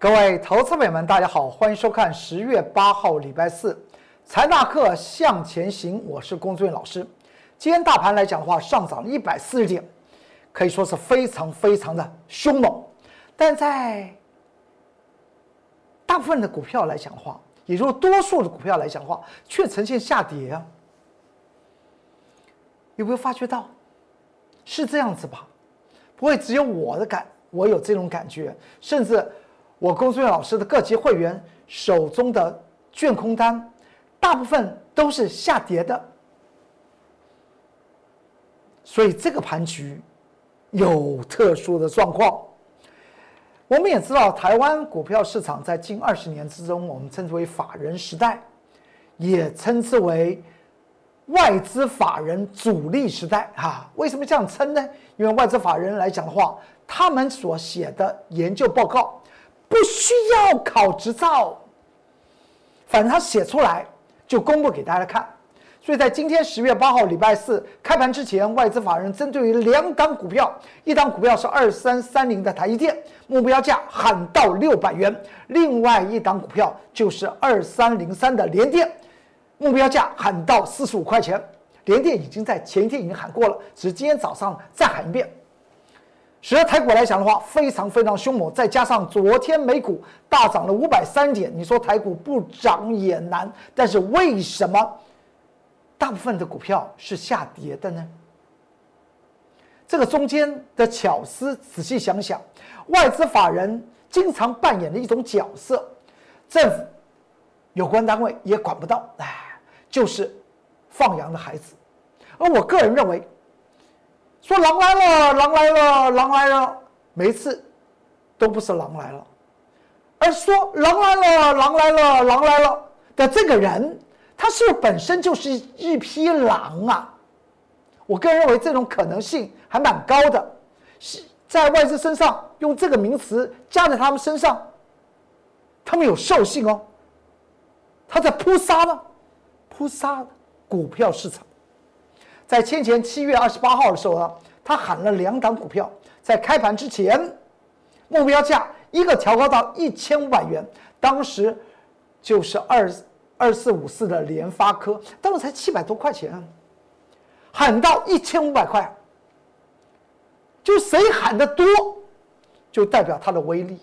各位投资朋友们，大家好，欢迎收看十月八号礼拜四财纳课向前行，我是龚志远老师。今天大盘来讲的话，上涨了一百四十点，可以说是非常非常的凶猛。但在大部分的股票来讲的话，也就是多数的股票来讲的话，却呈现下跌啊。有没有发觉到？是这样子吧？不会只有我的感，我有这种感觉，甚至。我龚志远老师的各级会员手中的券空单，大部分都是下跌的，所以这个盘局有特殊的状况。我们也知道，台湾股票市场在近二十年之中，我们称之为法人时代，也称之为外资法人主力时代。哈，为什么这样称呢？因为外资法人来讲的话，他们所写的研究报告。不需要考执照，反正他写出来就公布给大家看。所以在今天十月八号礼拜四开盘之前，外资法人针对于两档股票，一档股票是二三三零的台积电，目标价喊到六百元；另外一档股票就是二三零三的联电，目标价喊到四十五块钱。联电已经在前一天已经喊过了，只是今天早上再喊一遍。使得台股来讲的话，非常非常凶猛，再加上昨天美股大涨了五百三点，你说台股不涨也难。但是为什么大部分的股票是下跌的呢？这个中间的巧思，仔细想想，外资法人经常扮演的一种角色，政府有关单位也管不到，哎，就是放羊的孩子。而我个人认为。说狼来了，狼来了，狼来了，每次都不是狼来了，而说狼来了，狼来了，狼来了的这个人，他是不是本身就是一匹狼啊？我个人认为这种可能性还蛮高的，是在外资身上用这个名词加在他们身上，他们有兽性哦，他在扑杀呢，扑杀股票市场。在先前七月二十八号的时候呢，他喊了两档股票，在开盘之前，目标价一个调高到一千五百元，当时就是二二四五四的联发科，当时才七百多块钱，喊到一千五百块，就谁喊的多，就代表它的威力。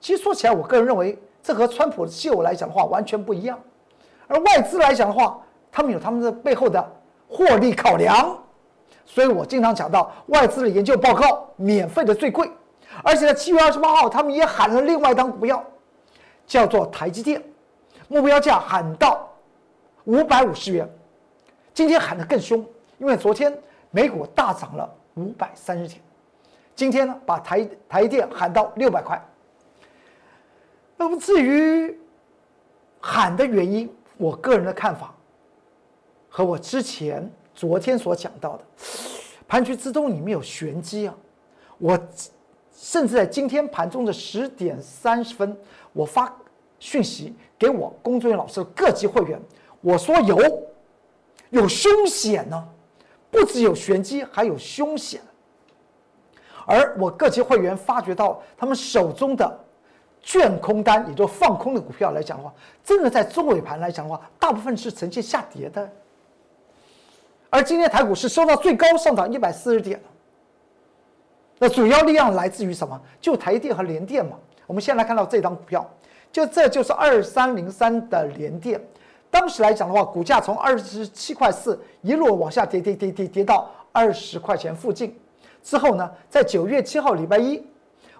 其实说起来，我个人认为，这和川普的秀来讲的话完全不一样，而外资来讲的话，他们有他们的背后的。获利考量，所以我经常讲到外资的研究报告免费的最贵，而且在七月二十八号，他们也喊了另外一张股票，叫做台积电，目标价喊到五百五十元，今天喊得更凶，因为昨天美股大涨了五百三十点，今天呢把台台电喊到六百块。那么至于喊的原因，我个人的看法。和我之前昨天所讲到的盘局之中里面有玄机啊！我甚至在今天盘中的十点三十分，我发讯息给我工作人员老师各级会员，我说有有凶险呢，不只有玄机，还有凶险。而我各级会员发觉到他们手中的券空单，也就放空的股票来讲的话，真的在中尾盘来讲的话，大部分是呈现下跌的。而今天台股是收到最高上涨一百四十点那主要力量来自于什么？就台电和联电嘛。我们先来看到这张股票，就这就是二三零三的联电。当时来讲的话，股价从二十七块四一路往下跌跌跌跌跌到二十块钱附近。之后呢，在九月七号礼拜一，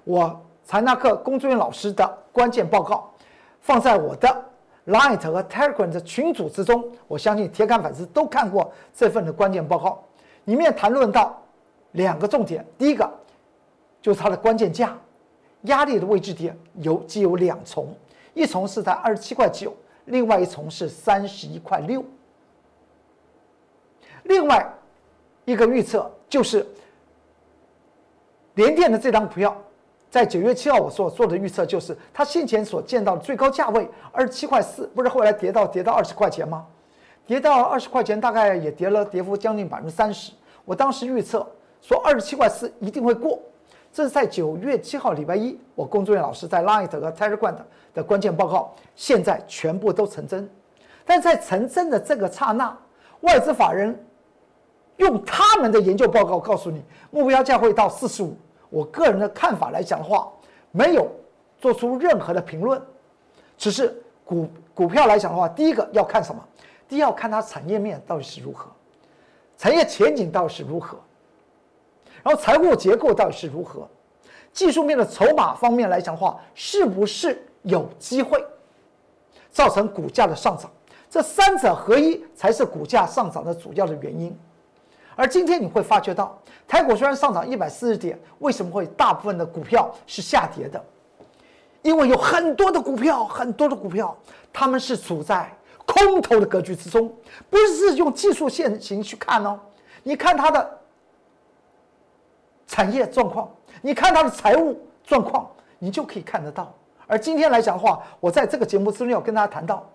我财纳克工作人员老师的关键报告放在我的。Light 和 Telegram 的群组之中，我相信铁杆粉丝都看过这份的关键报告，里面谈论到两个重点。第一个就是它的关键价，压力的位置点有既有两重，一重是在二十七块九，另外一重是三十一块六。另外一个预测就是联电的这张股票。在九月七号，我所做的预测就是，它先前所见到的最高价位二十七块四，不是后来跌到跌到二十块钱吗？跌到二十块钱，大概也跌了跌幅将近百分之三十。我当时预测说二十七块四一定会过，这是在九月七号礼拜一，我工作人员老师在 Light 和 t e r e g r a m 的关键报告，现在全部都成真。但在成真的这个刹那，外资法人用他们的研究报告告诉你，目标价会到四十五。我个人的看法来讲的话，没有做出任何的评论，只是股股票来讲的话，第一个要看什么？第一要看它产业面到底是如何，产业前景到底是如何，然后财务结构到底是如何，技术面的筹码方面来讲的话，是不是有机会造成股价的上涨？这三者合一才是股价上涨的主要的原因。而今天你会发觉到，台股虽然上涨一百四十点，为什么会大部分的股票是下跌的？因为有很多的股票，很多的股票，他们是处在空头的格局之中，不是用技术线型去看哦。你看它的产业状况，你看它的财务状况，你就可以看得到。而今天来讲的话，我在这个节目之内要跟大家谈到。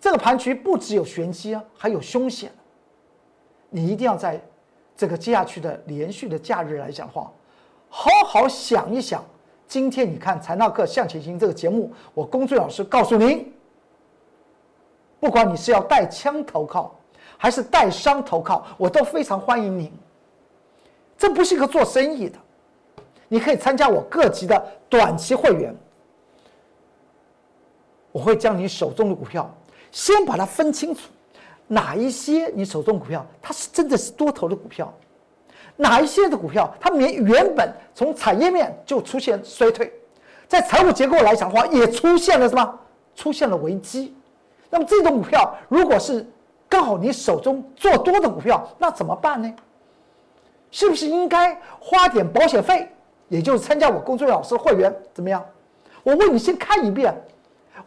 这个盘局不只有玄机啊，还有凶险。你一定要在这个接下去的连续的假日来讲的话，好好想一想。今天你看《财纳克向前行》这个节目，我龚俊老师告诉您，不管你是要带枪投靠，还是带伤投靠，我都非常欢迎您。这不是一个做生意的，你可以参加我各级的短期会员，我会将你手中的股票。先把它分清楚，哪一些你手中股票它是真的是多头的股票，哪一些的股票它原原本从产业面就出现衰退，在财务结构来讲的话也出现了什么？出现了危机。那么这种股票如果是刚好你手中做多的股票，那怎么办呢？是不是应该花点保险费，也就是参加我工作老师会员怎么样？我问你先看一遍。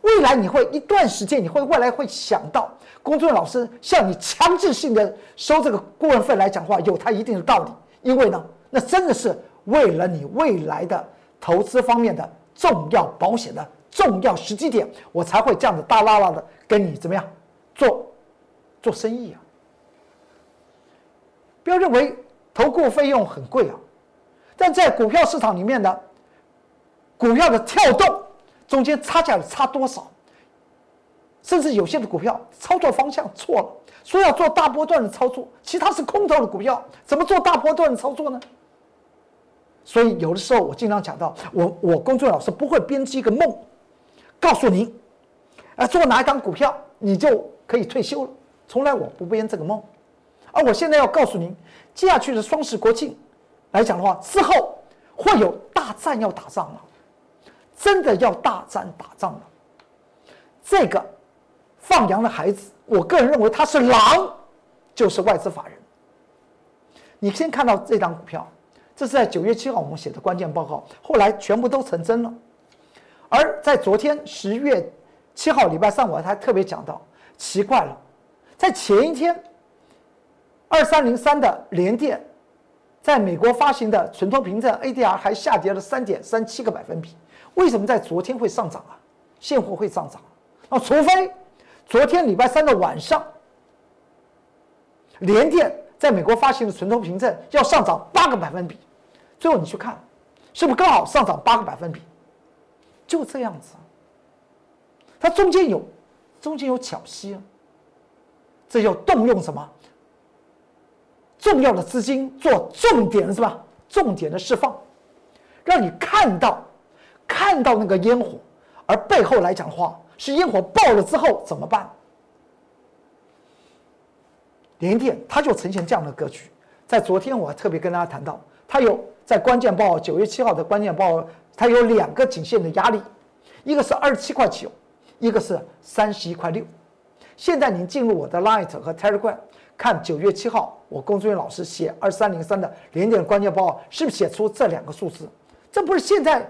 未来你会一段时间，你会未来会想到，工作老师向你强制性的收这个顾问费来讲话，有它一定的道理。因为呢，那真的是为了你未来的投资方面的重要保险的重要时机点，我才会这样子大拉拉的跟你怎么样做做生意啊！不要认为投顾费用很贵啊，但在股票市场里面的股票的跳动。中间差价差多少？甚至有些的股票操作方向错了，说要做大波段的操作，其实它是空头的股票，怎么做大波段的操作呢？所以有的时候我经常讲到，我我工作老师不会编织一个梦，告诉您，啊做哪一张股票你就可以退休了，从来我不编这个梦。而我现在要告诉您，接下去的双十国庆来讲的话，之后会有大战要打仗了。真的要大战打仗了，这个放羊的孩子，我个人认为他是狼，就是外资法人。你先看到这张股票，这是在九月七号我们写的关键报告，后来全部都成真了。而在昨天十月七号礼拜三，我还特别讲到，奇怪了，在前一天，二三零三的联电，在美国发行的存托凭证 ADR 还下跌了三点三七个百分比。为什么在昨天会上涨啊？现货会上涨，啊除非昨天礼拜三的晚上，联电在美国发行的存托凭证要上涨八个百分比，最后你去看，是不是刚好上涨八个百分比？就这样子，它中间有中间有巧息啊，这要动用什么重要的资金做重点是吧？重点的释放，让你看到。看到那个烟火，而背后来讲话是烟火爆了之后怎么办？联电它就呈现这样的格局。在昨天我还特别跟大家谈到，它有在关键报九月七号的关键报，它有两个颈线的压力，一个是二十七块九，一个是三十一块六。现在您进入我的 Light 和 Telegram 看九月七号我工作人员老师写二三零三的联电关键报，是不是写出这两个数字？这不是现在。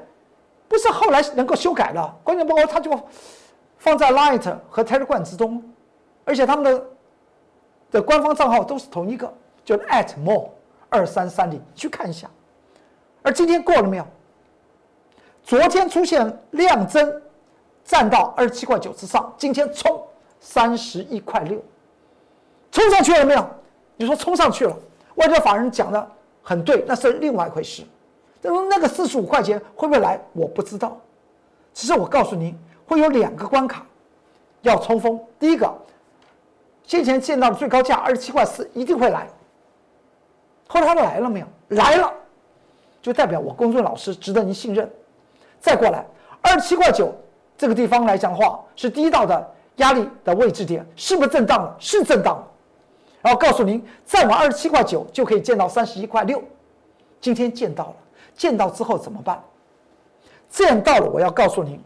不是后来能够修改了，关键报告它就放在 Light 和 Telegram 之中，而且他们的的官方账号都是同一个，叫 @more 二三三零，去看一下。而今天过了没有？昨天出现量增，站到二十七块九之上，今天冲三十一块六，冲上去了没有？你说冲上去了，外交法人讲的很对，那是另外一回事。那么那个四十五块钱会不会来？我不知道。只是我告诉您，会有两个关卡要冲锋。第一个，先前见到的最高价二十七块四一定会来。后来它来了没有？来了，就代表我公孙老师值得您信任。再过来，二十七块九这个地方来讲的话，是第一道的压力的位置点，是不是震荡了？是震荡了。然后告诉您，再往二十七块九就可以见到三十一块六。今天见到了，见到之后怎么办？见到了，我要告诉您，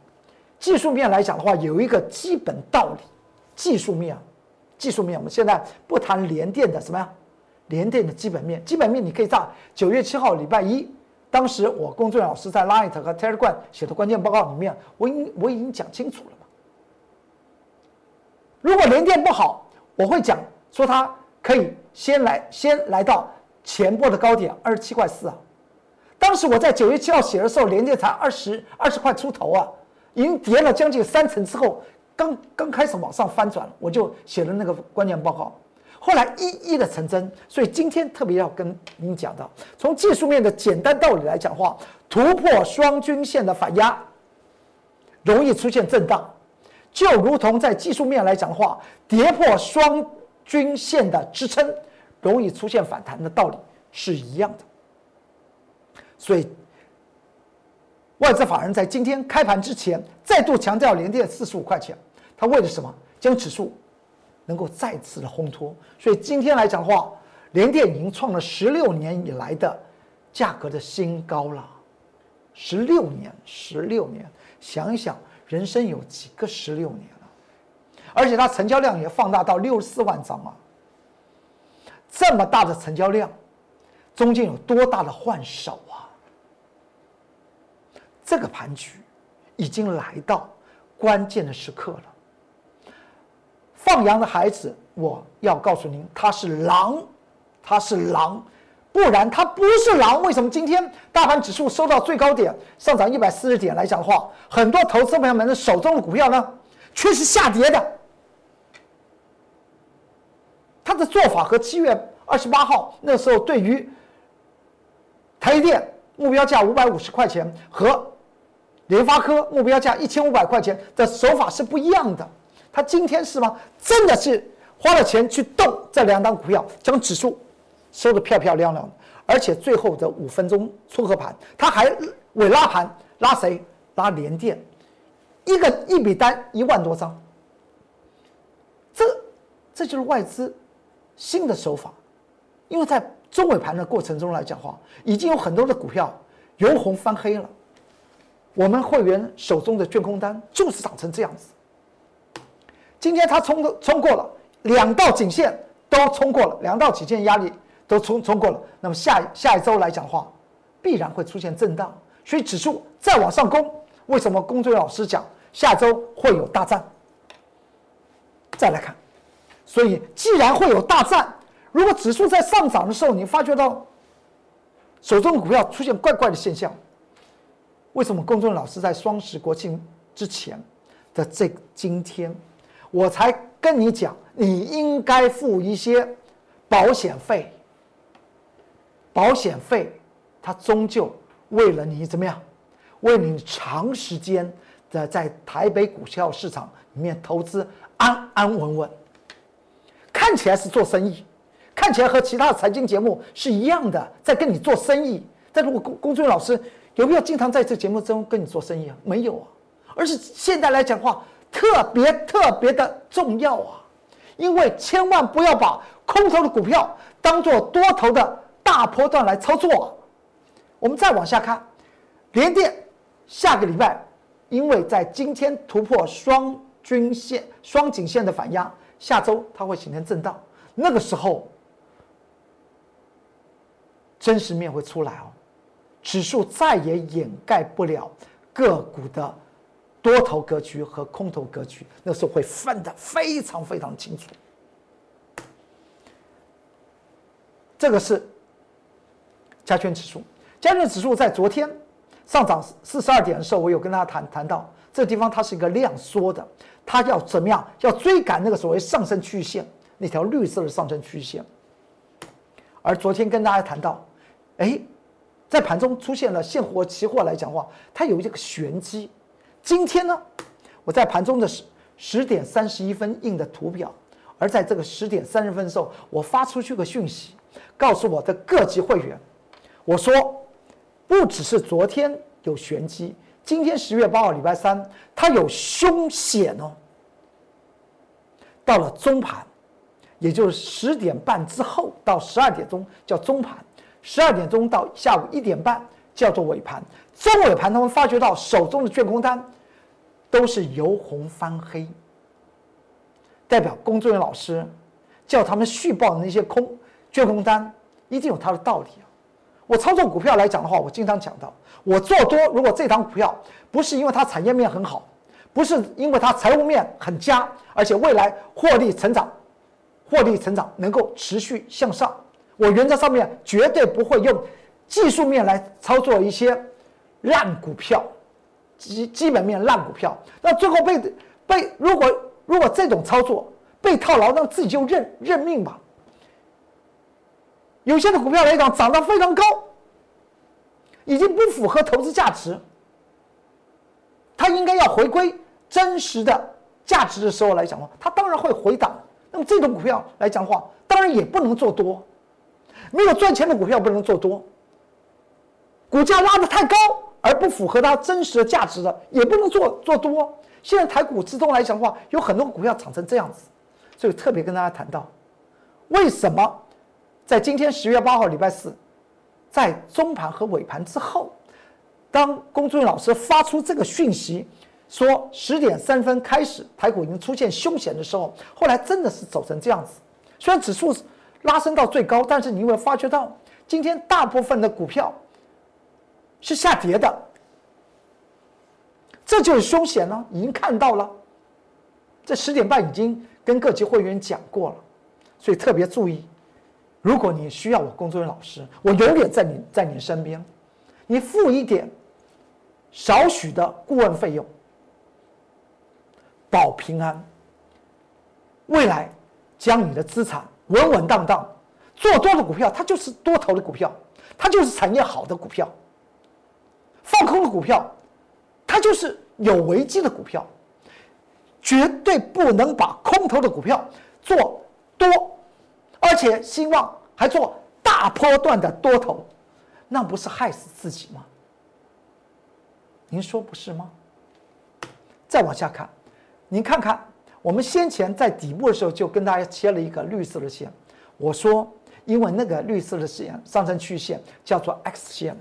技术面来讲的话，有一个基本道理。技术面，技术面，我们现在不谈联电的什么呀？联电的基本面，基本面你可以在九月七号礼拜一，当时我公孙老师在 Light 和 Telegram 写的关键报告里面，我已我已经讲清楚了嘛。如果联电不好，我会讲说它可以先来先来到前波的高点二十七块四啊。当时我在九月七号写的时候，连电才二十二十块出头啊，已经跌了将近三成之后，刚刚开始往上翻转，我就写了那个关键报告。后来一一的成真，所以今天特别要跟您讲的，从技术面的简单道理来讲的话，突破双均线的反压，容易出现震荡，就如同在技术面来讲的话，跌破双均线的支撑，容易出现反弹的道理是一样的。所以，外资法人在今天开盘之前再度强调连跌四十五块钱，他为了什么？将指数能够再次的烘托。所以今天来讲的话，连电已经创了十六年以来的价格的新高了。十六年，十六年，想一想，人生有几个十六年了？而且它成交量也放大到六十四万张啊！这么大的成交量，中间有多大的换手啊？这个盘局已经来到关键的时刻了。放羊的孩子，我要告诉您，他是狼，他是狼，不然他不是狼。为什么今天大盘指数收到最高点，上涨一百四十点来讲的话，很多投资朋友们的手中的股票呢，却是下跌的？他的做法和七月二十八号那时候对于台积电目标价五百五十块钱和联发科目标价一千五百块钱的手法是不一样的。他今天是吗？真的是花了钱去动这两档股票，将指数收的漂漂亮亮的。而且最后的五分钟撮合盘，他还尾拉盘拉谁？拉联电，一个一笔单一万多张。这这就是外资新的手法，因为在中尾盘的过程中来讲话，已经有很多的股票由红翻黑了。我们会员手中的卷空单就是长成这样子。今天它冲的冲过了两道颈线，都冲过了两道颈线压力都冲冲过了。那么下下一周来讲话，必然会出现震荡，所以指数再往上攻。为什么龚俊老师讲下周会有大战？再来看，所以既然会有大战，如果指数在上涨的时候，你发觉到手中的股票出现怪怪的现象。为什么公众老师在双十国庆之前的这今天，我才跟你讲，你应该付一些保险费。保险费，它终究为了你怎么样？为你长时间的在台北股票市场里面投资安安稳稳。看起来是做生意，看起来和其他财经节目是一样的，在跟你做生意。但如果公公众老师。有没有经常在这节目中跟你做生意啊？没有啊，而是现在来讲话特别特别的重要啊，因为千万不要把空头的股票当做多头的大波段来操作。我们再往下看，联电下个礼拜，因为在今天突破双均线、双颈线的反压，下周它会形成震荡，那个时候真实面会出来哦。指数再也掩盖不了个股的多头格局和空头格局，那时候会分得非常非常清楚。这个是加权指数，加权指数在昨天上涨四十二点的时候，我有跟大家谈谈到，这地方它是一个量缩的，它要怎么样？要追赶那个所谓上升趋势线，那条绿色的上升趋势线。而昨天跟大家谈到，哎。在盘中出现了现货、期货来讲的话，它有一个玄机。今天呢，我在盘中的十十点三十一分印的图表，而在这个十点三十分的时候，我发出去个讯息，告诉我的各级会员，我说，不只是昨天有玄机，今天十月八号礼拜三，它有凶险哦。到了中盘，也就是十点半之后到十二点钟叫中盘。十二点钟到下午一点半叫做尾盘，中尾盘他们发觉到手中的卷空单都是由红翻黑，代表工作人员老师叫他们续报的那些空卷空单一定有他的道理啊！我操作股票来讲的话，我经常讲到，我做多如果这档股票不是因为它产业面很好，不是因为它财务面很佳，而且未来获利成长，获利成长能够持续向上。我原则上面绝对不会用技术面来操作一些烂股票，基基本面烂股票。那最后被被如果如果这种操作被套牢，那自己就认认命吧。有些的股票来讲涨得非常高，已经不符合投资价值，它应该要回归真实的价值的时候来讲的话，它当然会回档。那么这种股票来讲的话，当然也不能做多。没有赚钱的股票不能做多，股价拉得太高而不符合它真实的价值的也不能做做多。现在台股之中来讲的话，有很多股票涨成这样子，所以特别跟大家谈到，为什么在今天十月八号礼拜四，在中盘和尾盘之后，当龚俊老师发出这个讯息，说十点三分开始台股已经出现凶险的时候，后来真的是走成这样子，虽然指数。拉升到最高，但是你有没有发觉到，今天大部分的股票是下跌的，这就是凶险了。已经看到了，这十点半已经跟各级会员讲过了，所以特别注意，如果你需要我工作人员老师，我永远在你在你身边，你付一点少许的顾问费用，保平安，未来将你的资产。稳稳当当，做多的股票，它就是多头的股票，它就是产业好的股票；放空的股票，它就是有危机的股票。绝对不能把空头的股票做多，而且希望还做大波段的多头，那不是害死自己吗？您说不是吗？再往下看，您看看。我们先前在底部的时候就跟大家切了一个绿色的线，我说，因为那个绿色的线上升曲线叫做 X 线，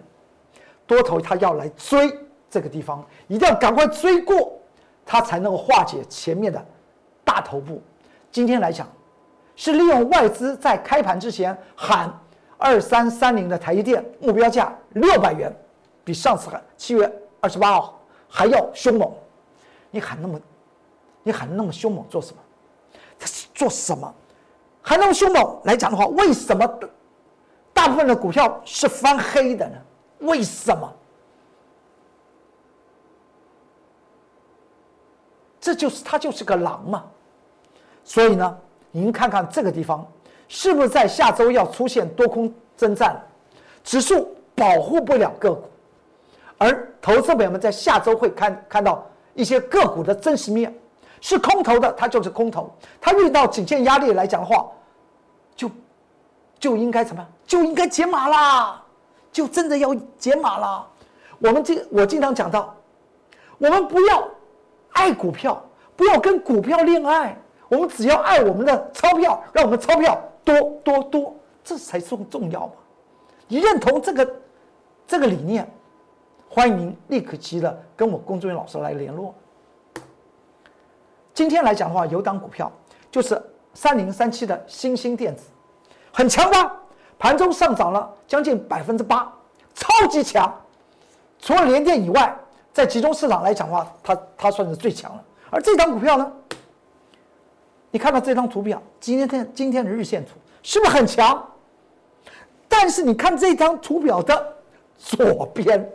多头它要来追这个地方，一定要赶快追过，它才能够化解前面的大头部。今天来讲，是利用外资在开盘之前喊二三三零的台积电目标价六百元，比上次喊七月二十八号还要凶猛，你喊那么。你喊那么凶猛做什么？他是做什么？喊那么凶猛来讲的话，为什么大部分的股票是翻黑的呢？为什么？这就是他就是个狼嘛。所以呢，您看看这个地方是不是在下周要出现多空征战？指数保护不了个股，而投资朋友们在下周会看看到一些个股的真实面。是空头的，它就是空头。它遇到颈线压力来讲的话，就就应该怎么样？就应该解码啦，就真的要解码啦。我们经我经常讲到，我们不要爱股票，不要跟股票恋爱，我们只要爱我们的钞票，让我们钞票多多多，这才重重要嘛。你认同这个这个理念，欢迎立刻急的跟我工作人员老师来联络。今天来讲的话，有档股票就是三零三七的新兴电子，很强吧？盘中上涨了将近百分之八，超级强。除了联电以外，在集中市场来讲的话，它它算是最强了。而这张股票呢，你看到这张图表，今天天今天的日线图是不是很强？但是你看这张图表的左边，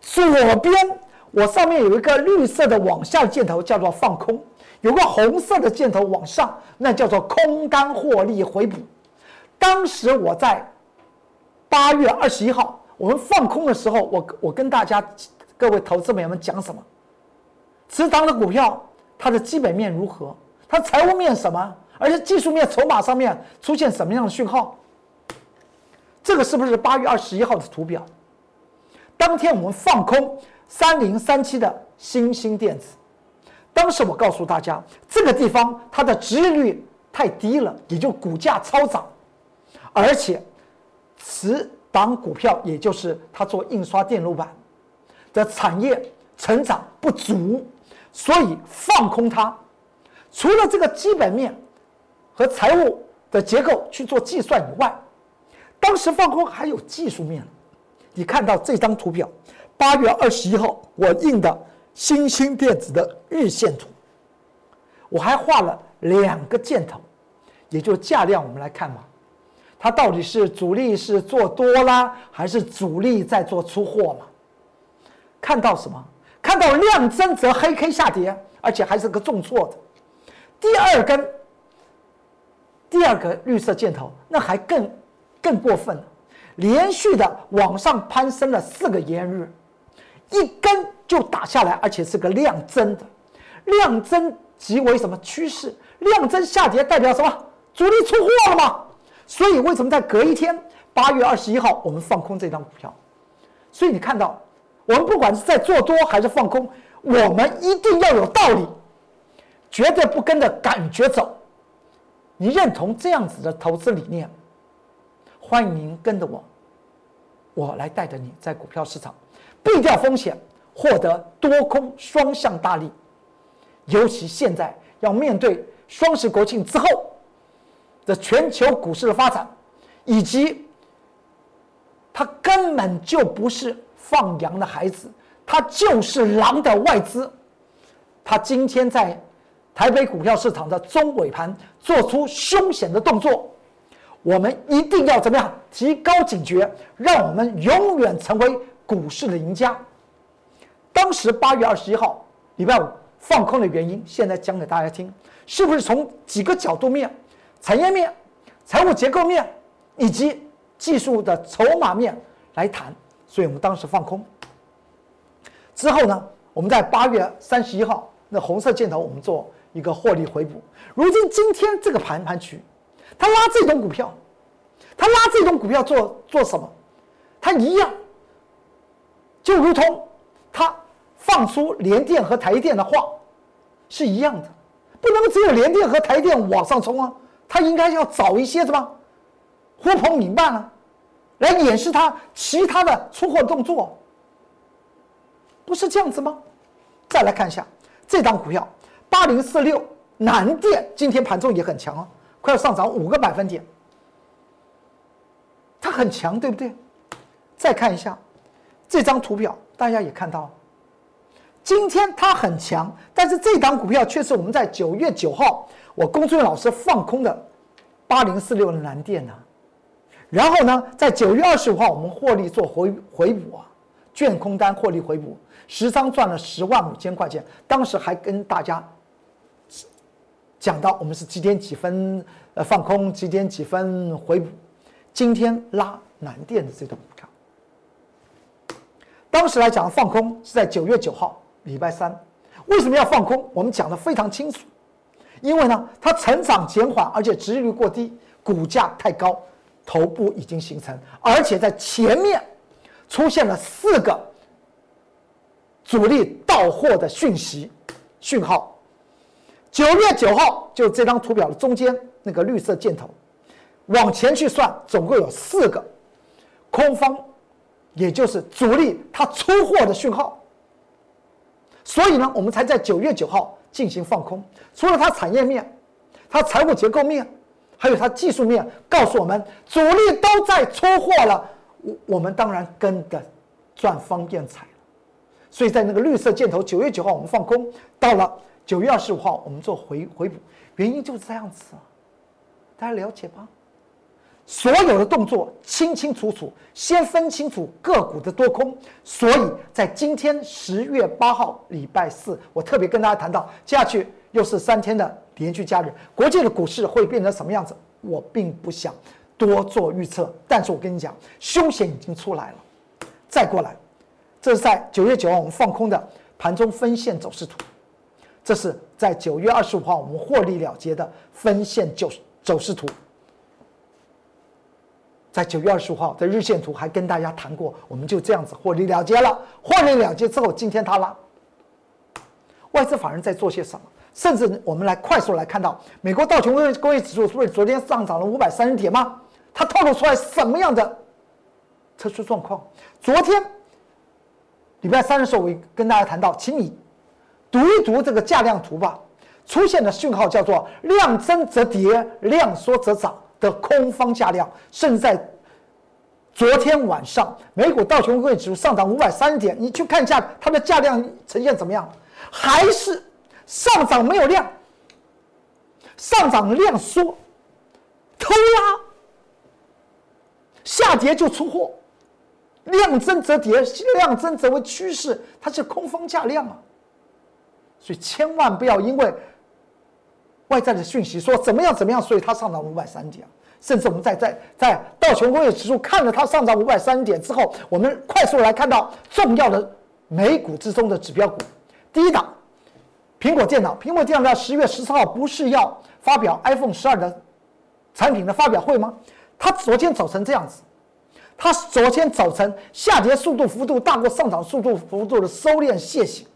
左边。我上面有一个绿色的往下箭头，叫做放空；有个红色的箭头往上，那叫做空单获利回补。当时我在八月二十一号，我们放空的时候，我我跟大家各位投资朋友们讲什么？持仓的股票，它的基本面如何？它财务面什么？而且技术面、筹码上面出现什么样的讯号？这个是不是八月二十一号的图表？当天我们放空三零三七的新兴电子，当时我告诉大家，这个地方它的值率太低了，也就股价超涨，而且此档股票，也就是它做印刷电路板的产业成长不足，所以放空它。除了这个基本面和财务的结构去做计算以外，当时放空还有技术面。你看到这张图表，八月二十一号我印的新兴电子的日线图，我还画了两个箭头，也就价量，我们来看嘛，它到底是主力是做多啦，还是主力在做出货嘛？看到什么？看到量增则黑 K 下跌，而且还是个重挫的。第二根，第二个绿色箭头，那还更更过分。连续的往上攀升了四个炎日，一根就打下来，而且是个量增的，量增即为什么趋势？量增下跌代表什么？主力出货了吗？所以为什么在隔一天，八月二十一号我们放空这张股票？所以你看到，我们不管是在做多还是放空，我们一定要有道理，绝对不跟着感觉走。你认同这样子的投资理念？欢迎您跟着我。我来带着你在股票市场避掉风险，获得多空双向大利。尤其现在要面对双十国庆之后的全球股市的发展，以及它根本就不是放羊的孩子，它就是狼的外资。它今天在台北股票市场的中尾盘做出凶险的动作。我们一定要怎么样提高警觉，让我们永远成为股市的赢家。当时八月二十一号礼拜五放空的原因，现在讲给大家听，是不是从几个角度面、产业面、财务结构面以及技术的筹码面来谈？所以我们当时放空。之后呢，我们在八月三十一号那红色箭头，我们做一个获利回补。如今今天这个盘盘区。他拉这种股票，他拉这种股票做做什么？他一样，就如同他放出联电和台电的话是一样的，不能只有联电和台电往上冲啊！他应该要找一些什么呼朋引伴啊，来掩饰他其他的出货动作，不是这样子吗？再来看一下这张股票八零四六南电，今天盘中也很强啊。快要上涨五个百分点，它很强，对不对？再看一下这张图表，大家也看到，今天它很强，但是这档股票却是我们在九月九号我龚俊老师放空的八零四六的蓝电呢。然后呢，在九月二十五号我们获利做回回补啊，券空单获利回补，十张赚了十万五千块钱，当时还跟大家。讲到我们是几点几分呃放空，几点几分回补，今天拉南电的这种，当时来讲放空是在九月九号礼拜三，为什么要放空？我们讲的非常清楚，因为呢它成长减缓，而且值率过低，股价太高，头部已经形成，而且在前面出现了四个主力到货的讯息讯号。九月九号，就这张图表的中间那个绿色箭头，往前去算，总共有四个空方，也就是主力他出货的讯号。所以呢，我们才在九月九号进行放空。除了它产业面、它财务结构面，还有它技术面，告诉我们主力都在出货了，我我们当然跟着赚方便财。所以在那个绿色箭头，九月九号我们放空到了。九月二十五号，我们做回回补，原因就是这样子啊，大家了解吧？所有的动作清清楚楚，先分清楚个股的多空。所以在今天十月八号礼拜四，我特别跟大家谈到，接下去又是三天的连续假日，国际的股市会变成什么样子？我并不想多做预测，但是我跟你讲，凶险已经出来了，再过来，这是在九月九号我们放空的盘中分线走势图，这是在九月二十五号我们获利了结的分线走走势图。在九月二十五号的日线图还跟大家谈过，我们就这样子获利了结了。获利了结之后，今天它拉，外资法人在做些什么？甚至我们来快速来看到，美国道琼工业工业指数是不是昨天上涨了五百三十点吗？它透露出来什么样的特殊状况？昨天礼拜三的时候，我跟大家谈到，请你读一读这个价量图吧。出现的讯号叫做量增则跌，量缩则涨。的空方价量，甚至在昨天晚上，美股道琼工业指数上涨五百三十点，你去看一下它的价量呈现怎么样？还是上涨没有量，上涨量缩，偷拉，下跌就出货，量增则跌，量增则为趋势，它是空方价量啊，所以千万不要因为。外在的讯息说怎么样怎么样，所以它上涨五百三点，甚至我们在在在道琼工业指数看了它上涨五百三点之后，我们快速来看到重要的美股之中的指标股，第一档，苹果电脑，苹果电脑在十月十四号不是要发表 iPhone 十二的产品的发表会吗？它昨天走成这样子，它昨天走成下跌速度幅度大过上涨速度幅度的收敛楔形，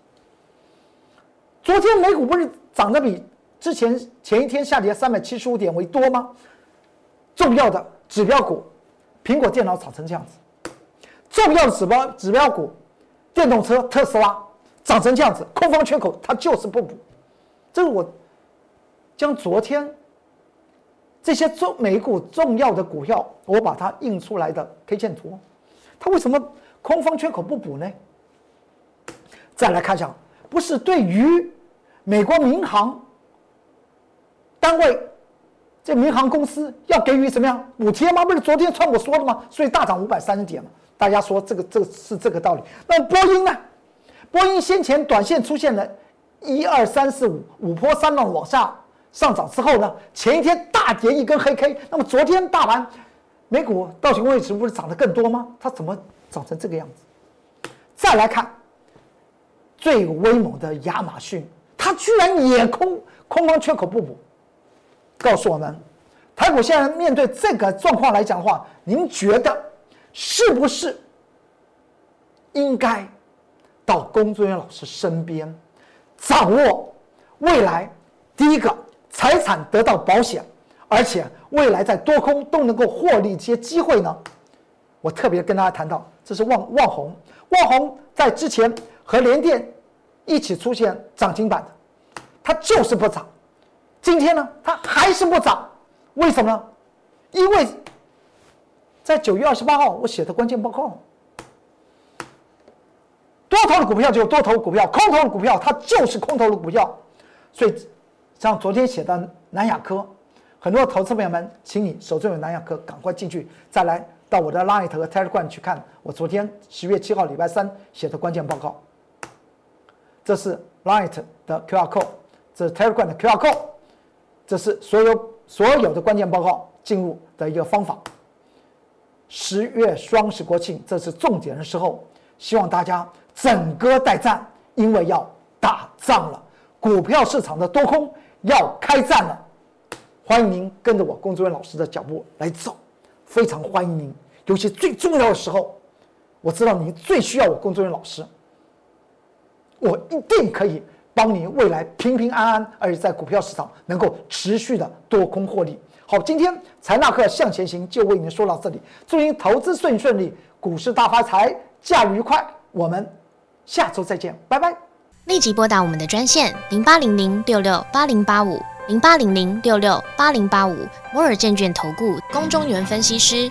昨天美股不是涨得比。之前前一天下跌三百七十五点为多吗？重要的指标股，苹果电脑涨成这样子；重要的指标指标股，电动车特斯拉涨成这样子，空方缺口它就是不补。这是我将昨天这些重美股重要的股票，我把它印出来的 K 线图，它为什么空方缺口不补呢？再来看一下，不是对于美国民航。单位，这民航公司要给予什么样补贴吗？不是昨天川普说的吗？所以大涨五百三十点嘛。大家说这个这个是这个道理。那波音呢？波音先前短线出现了一二三四五五波三浪往下上涨之后呢，前一天大跌一根黑 K。那么昨天大盘美股道琼工业指数不是涨得更多吗？它怎么涨成这个样子？再来看最威猛的亚马逊，它居然也空空方缺口不补。告诉我们，台股现在面对这个状况来讲的话，您觉得是不是应该到龚作人员老师身边，掌握未来第一个财产得到保险，而且未来在多空都能够获利一些机会呢？我特别跟大家谈到，这是旺旺红，旺红在之前和联电一起出现涨停板的，它就是不涨。今天呢，它还是不涨，为什么呢？因为在九月二十八号我写的关键报告，多头的股票就是多头股票，空头的股票它就是空头的股票。所以像昨天写的南亚科，很多投资朋友们，请你手中有南亚科，赶快进去，再来到我的 Light 和 Telegram 去看我昨天十月七号礼拜三写的关键报告。这是 Light 的 QR code，这是 Telegram 的 QR code。这是所有所有的关键报告进入的一个方法。十月双十国庆，这是重点的时候，希望大家整个待战，因为要打仗了，股票市场的多空要开战了。欢迎您跟着我龚志文老师的脚步来走，非常欢迎您。尤其最重要的时候，我知道您最需要我龚志文老师，我一定可以。帮你未来平平安安，而且在股票市场能够持续的多空获利。好，今天财纳克向前行就为您说到这里，祝您投资顺顺利，股市大发财，假日愉快。我们下周再见，拜拜。立即拨打我们的专线零八零零六六八零八五零八零零六六八零八五摩尔证券投顾龚中原分析师。